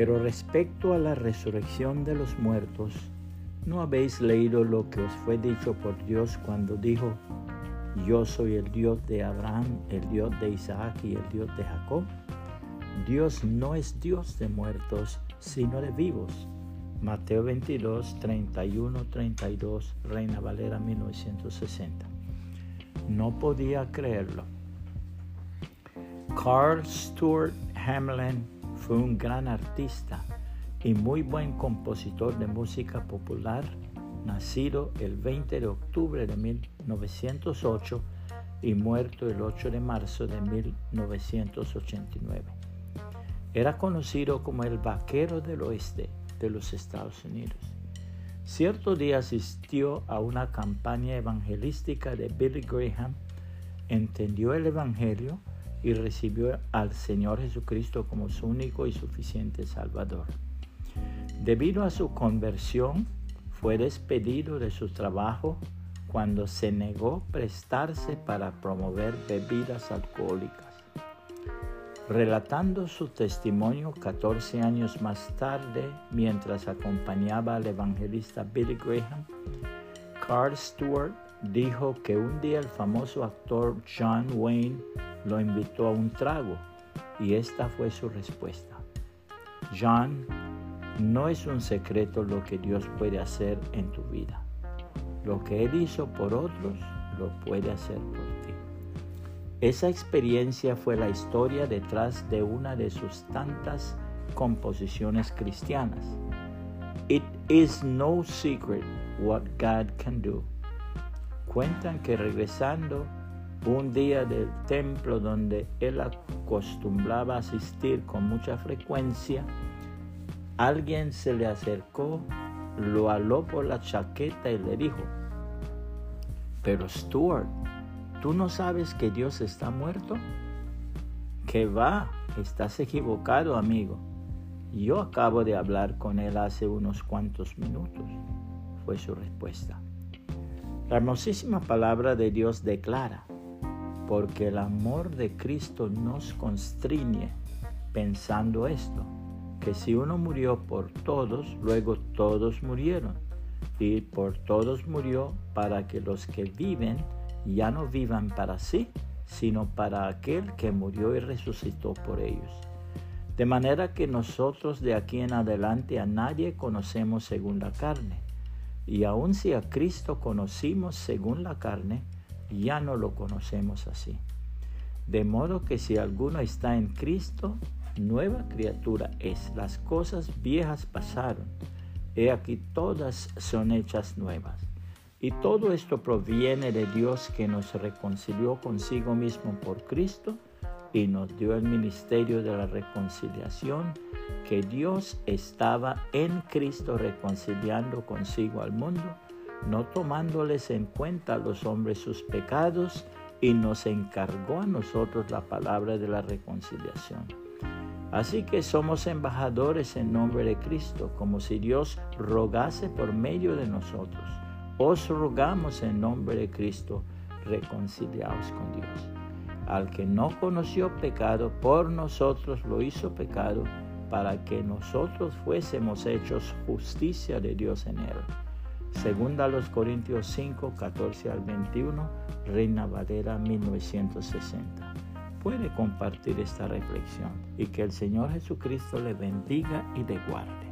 Pero respecto a la resurrección de los muertos, ¿no habéis leído lo que os fue dicho por Dios cuando dijo, yo soy el Dios de Abraham, el Dios de Isaac y el Dios de Jacob? Dios no es Dios de muertos, sino de vivos. Mateo 22, 31, 32, Reina Valera 1960. No podía creerlo. Carl Stuart Hamlin fue un gran artista y muy buen compositor de música popular, nacido el 20 de octubre de 1908 y muerto el 8 de marzo de 1989. Era conocido como el vaquero del oeste de los Estados Unidos. Cierto día asistió a una campaña evangelística de Billy Graham, entendió el Evangelio y recibió al Señor Jesucristo como su único y suficiente Salvador. Debido a su conversión, fue despedido de su trabajo cuando se negó prestarse para promover bebidas alcohólicas. Relatando su testimonio 14 años más tarde, mientras acompañaba al evangelista Billy Graham, Carl Stewart dijo que un día el famoso actor John Wayne lo invitó a un trago y esta fue su respuesta. John, no es un secreto lo que Dios puede hacer en tu vida. Lo que Él hizo por otros, lo puede hacer por ti. Esa experiencia fue la historia detrás de una de sus tantas composiciones cristianas. It is no secret what God can do. Cuentan que regresando un día del templo donde él acostumbraba asistir con mucha frecuencia, alguien se le acercó, lo aló por la chaqueta y le dijo, pero Stuart, ¿tú no sabes que Dios está muerto? Que va, estás equivocado, amigo. Yo acabo de hablar con él hace unos cuantos minutos, fue su respuesta. La hermosísima palabra de Dios declara, porque el amor de Cristo nos constriñe pensando esto, que si uno murió por todos, luego todos murieron, y por todos murió para que los que viven ya no vivan para sí, sino para aquel que murió y resucitó por ellos. De manera que nosotros de aquí en adelante a nadie conocemos según la carne, y aun si a Cristo conocimos según la carne, ya no lo conocemos así. De modo que si alguno está en Cristo, nueva criatura es. Las cosas viejas pasaron. He aquí todas son hechas nuevas. Y todo esto proviene de Dios que nos reconcilió consigo mismo por Cristo y nos dio el ministerio de la reconciliación, que Dios estaba en Cristo reconciliando consigo al mundo no tomándoles en cuenta a los hombres sus pecados, y nos encargó a nosotros la palabra de la reconciliación. Así que somos embajadores en nombre de Cristo, como si Dios rogase por medio de nosotros. Os rogamos en nombre de Cristo, reconciliaos con Dios. Al que no conoció pecado, por nosotros lo hizo pecado, para que nosotros fuésemos hechos justicia de Dios en él. Segunda a los Corintios 5, 14 al 21, Reina Valera 1960. Puede compartir esta reflexión y que el Señor Jesucristo le bendiga y le guarde.